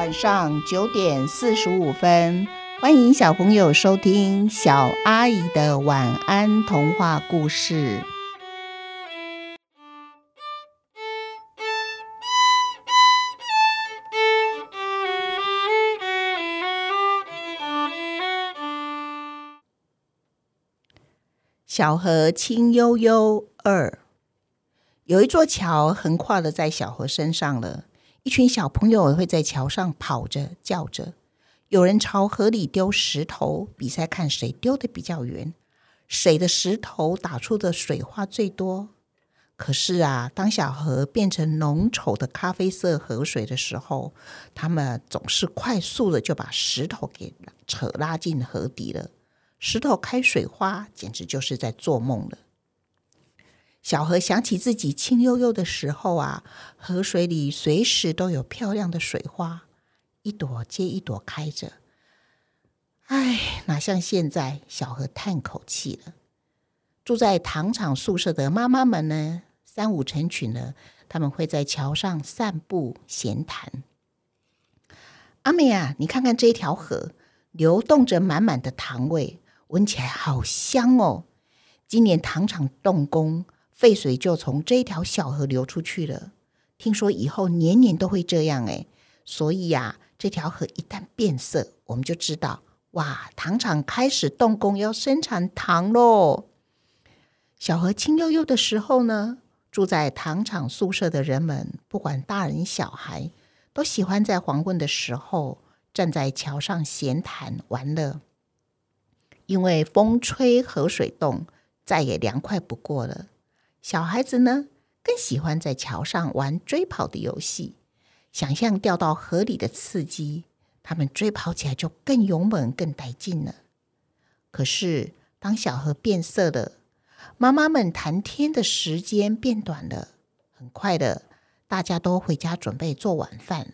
晚上九点四十五分，欢迎小朋友收听小阿姨的晚安童话故事。小河清悠悠二，有一座桥横跨了在小河身上了。一群小朋友会在桥上跑着、叫着，有人朝河里丢石头，比赛看谁丢的比较远，谁的石头打出的水花最多。可是啊，当小河变成浓稠的咖啡色河水的时候，他们总是快速的就把石头给扯拉进河底了。石头开水花，简直就是在做梦了。小河想起自己清悠悠的时候啊，河水里随时都有漂亮的水花，一朵接一朵开着。唉，哪像现在？小河叹口气了。住在糖厂宿舍的妈妈们呢，三五成群的，他们会在桥上散步闲谈。阿美啊，你看看这条河，流动着满满的糖味，闻起来好香哦。今年糖厂动工。废水就从这条小河流出去了。听说以后年年都会这样哎，所以呀，这条河一旦变色，我们就知道哇，糖厂开始动工要生产糖喽。小河清悠悠的时候呢，住在糖厂宿舍的人们，不管大人小孩，都喜欢在黄昏的时候站在桥上闲谈玩乐，因为风吹河水动，再也凉快不过了。小孩子呢，更喜欢在桥上玩追跑的游戏，想象掉到河里的刺激，他们追跑起来就更勇猛、更带劲了。可是，当小河变色了，妈妈们谈天的时间变短了，很快的，大家都回家准备做晚饭，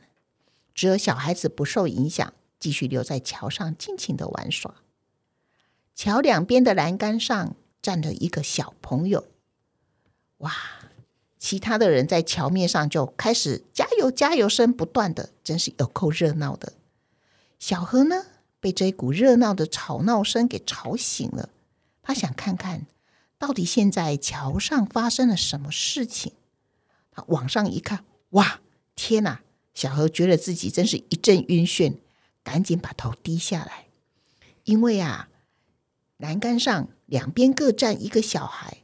只有小孩子不受影响，继续留在桥上尽情的玩耍。桥两边的栏杆上站着一个小朋友。哇！其他的人在桥面上就开始加油，加油声不断的，真是有够热闹的。小河呢，被这一股热闹的吵闹声给吵醒了。他想看看到底现在桥上发生了什么事情。他往上一看，哇！天哪！小河觉得自己真是一阵晕眩，赶紧把头低下来，因为啊，栏杆上两边各站一个小孩。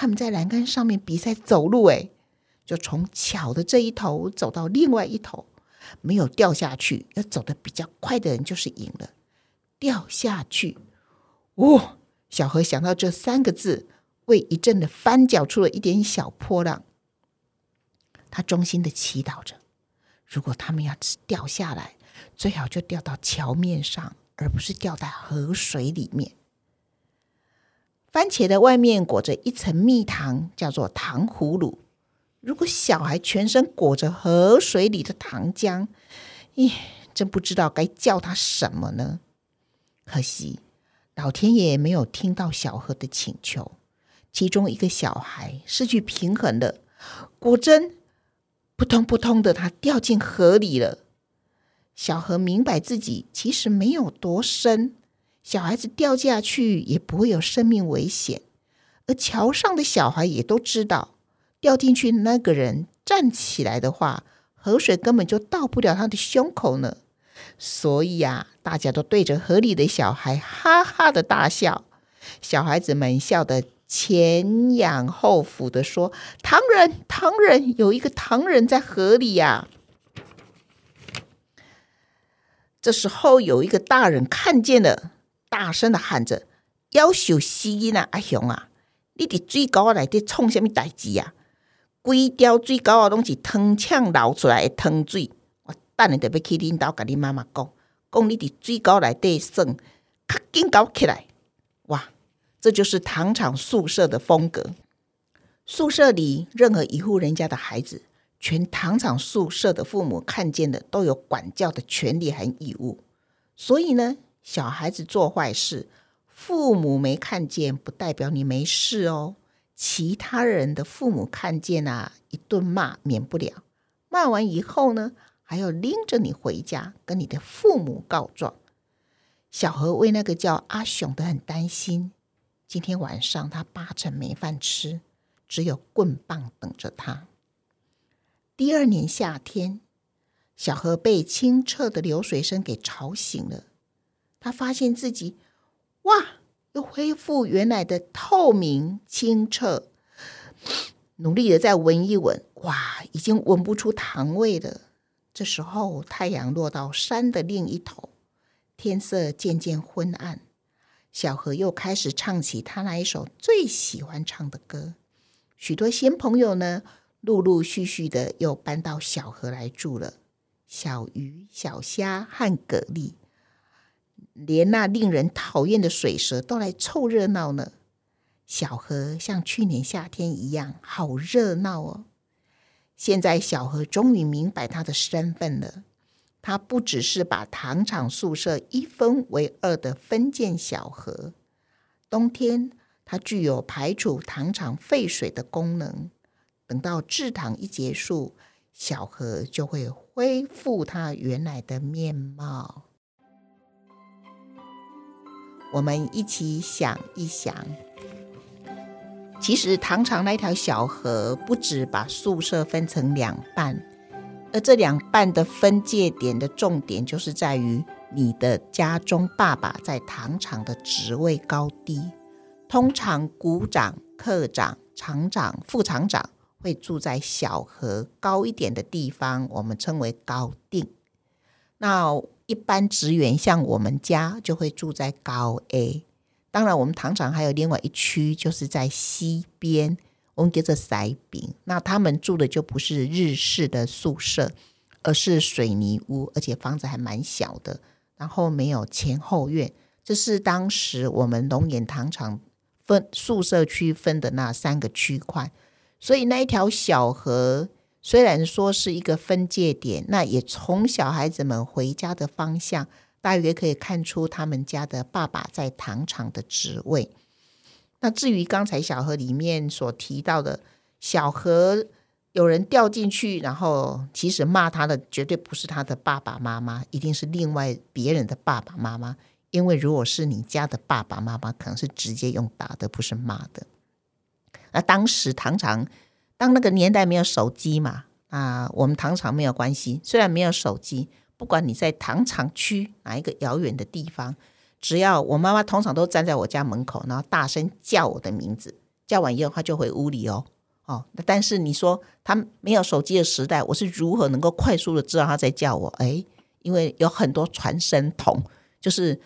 他们在栏杆上面比赛走路，哎，就从桥的这一头走到另外一头，没有掉下去，要走的比较快的人就是赢了。掉下去，哦，小河想到这三个字，为一阵的翻搅出了一点小波浪。他衷心的祈祷着，如果他们要掉下来，最好就掉到桥面上，而不是掉在河水里面。番茄的外面裹着一层蜜糖，叫做糖葫芦。如果小孩全身裹着河水里的糖浆，咦，真不知道该叫他什么呢？可惜老天爷没有听到小河的请求，其中一个小孩失去平衡了，果真扑通扑通的，他掉进河里了。小河明白自己其实没有多深。小孩子掉下去也不会有生命危险，而桥上的小孩也都知道，掉进去那个人站起来的话，河水根本就到不了他的胸口呢。所以啊，大家都对着河里的小孩哈哈的大笑。小孩子们笑得前仰后俯的说：“糖人，糖人，有一个糖人在河里呀！”这时候有一个大人看见了。大声的喊着：“夭寿死囡仔，阿雄啊！你伫水沟仔内底创什么代志呀？规条水沟仔拢是糖浆流出来的糖水。我等下就要去恁兜，甲恁妈妈讲，讲你伫水沟内底算，赶紧搞起来！哇，这就是糖厂宿舍的风格。宿舍里任何一户人家的孩子，全糖厂宿舍的父母看见的都有管教的权利和义务。所以呢。”小孩子做坏事，父母没看见，不代表你没事哦。其他人的父母看见啊，一顿骂免不了。骂完以后呢，还要拎着你回家，跟你的父母告状。小何为那个叫阿雄的很担心。今天晚上他八成没饭吃，只有棍棒等着他。第二年夏天，小何被清澈的流水声给吵醒了。他发现自己，哇，又恢复原来的透明清澈。努力的再闻一闻，哇，已经闻不出糖味了。这时候，太阳落到山的另一头，天色渐渐昏暗。小河又开始唱起他那一首最喜欢唱的歌。许多新朋友呢，陆陆续续的又搬到小河来住了。小鱼、小虾和蛤蜊，连那令人讨厌的水蛇都来凑热闹呢。小河像去年夏天一样，好热闹哦。现在小河终于明白他的身份了。他不只是把糖厂宿舍一分为二的分建小河，冬天它具有排除糖厂废水的功能。等到制糖一结束，小河就会恢复它原来的面貌。我们一起想一想，其实糖厂那条小河不止把宿舍分成两半。而这两半的分界点的重点，就是在于你的家中爸爸在糖厂的职位高低。通常股长、课长、厂长、副厂长会住在小河高一点的地方，我们称为高定。那一般职员像我们家就会住在高 A。当然，我们糖厂还有另外一区，就是在西边。我们叫做塞饼，那他们住的就不是日式的宿舍，而是水泥屋，而且房子还蛮小的，然后没有前后院。这是当时我们龙岩糖厂分宿舍区分的那三个区块，所以那一条小河虽然说是一个分界点，那也从小孩子们回家的方向，大约可以看出他们家的爸爸在糖厂的职位。那至于刚才小河里面所提到的小河有人掉进去，然后其实骂他的绝对不是他的爸爸妈妈，一定是另外别人的爸爸妈妈。因为如果是你家的爸爸妈妈，可能是直接用打的，不是骂的。那当时糖厂，当那个年代没有手机嘛，啊，我们糖厂没有关系。虽然没有手机，不管你在糖厂区哪一个遥远的地方。只要我妈妈通常都站在我家门口，然后大声叫我的名字，叫完以后她就回屋里哦哦。但是你说她没有手机的时代，我是如何能够快速的知道她在叫我？哎，因为有很多传声筒，就是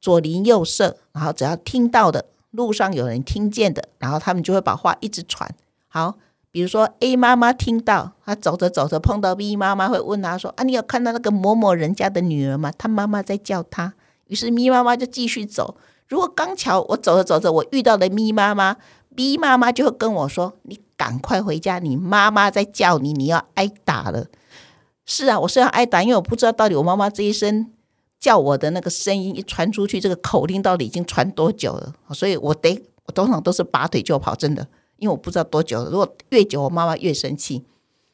左邻右舍，然后只要听到的路上有人听见的，然后他们就会把话一直传。好，比如说 A 妈妈听到，她走着走着碰到 B 妈妈，会问她说：“啊，你有看到那个某某人家的女儿吗？她妈妈在叫她。”于是咪妈妈就继续走。如果刚巧我走着走着，我遇到了咪妈妈，B 妈妈就会跟我说：“你赶快回家，你妈妈在叫你，你要挨打了。”是啊，我是要挨打，因为我不知道到底我妈妈这一声叫我的那个声音一传出去，这个口令到底已经传多久了？所以我得我通常都是拔腿就跑，真的，因为我不知道多久。如果越久，我妈妈越生气，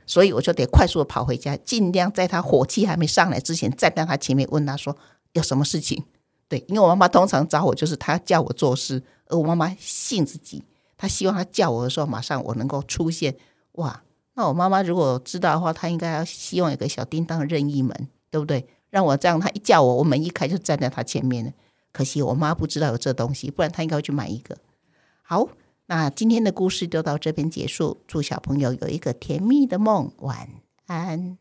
所以我就得快速的跑回家，尽量在她火气还没上来之前，站在她前面问她说。有什么事情？对，因为我妈妈通常找我，就是她叫我做事，而我妈妈性子急，她希望她叫我的时候，马上我能够出现。哇，那我妈妈如果知道的话，她应该要希望有个小叮当任意门，对不对？让我这样，她一叫我，我门一开就站在她前面了。可惜我妈不知道有这东西，不然她应该会去买一个。好，那今天的故事就到这边结束。祝小朋友有一个甜蜜的梦，晚安。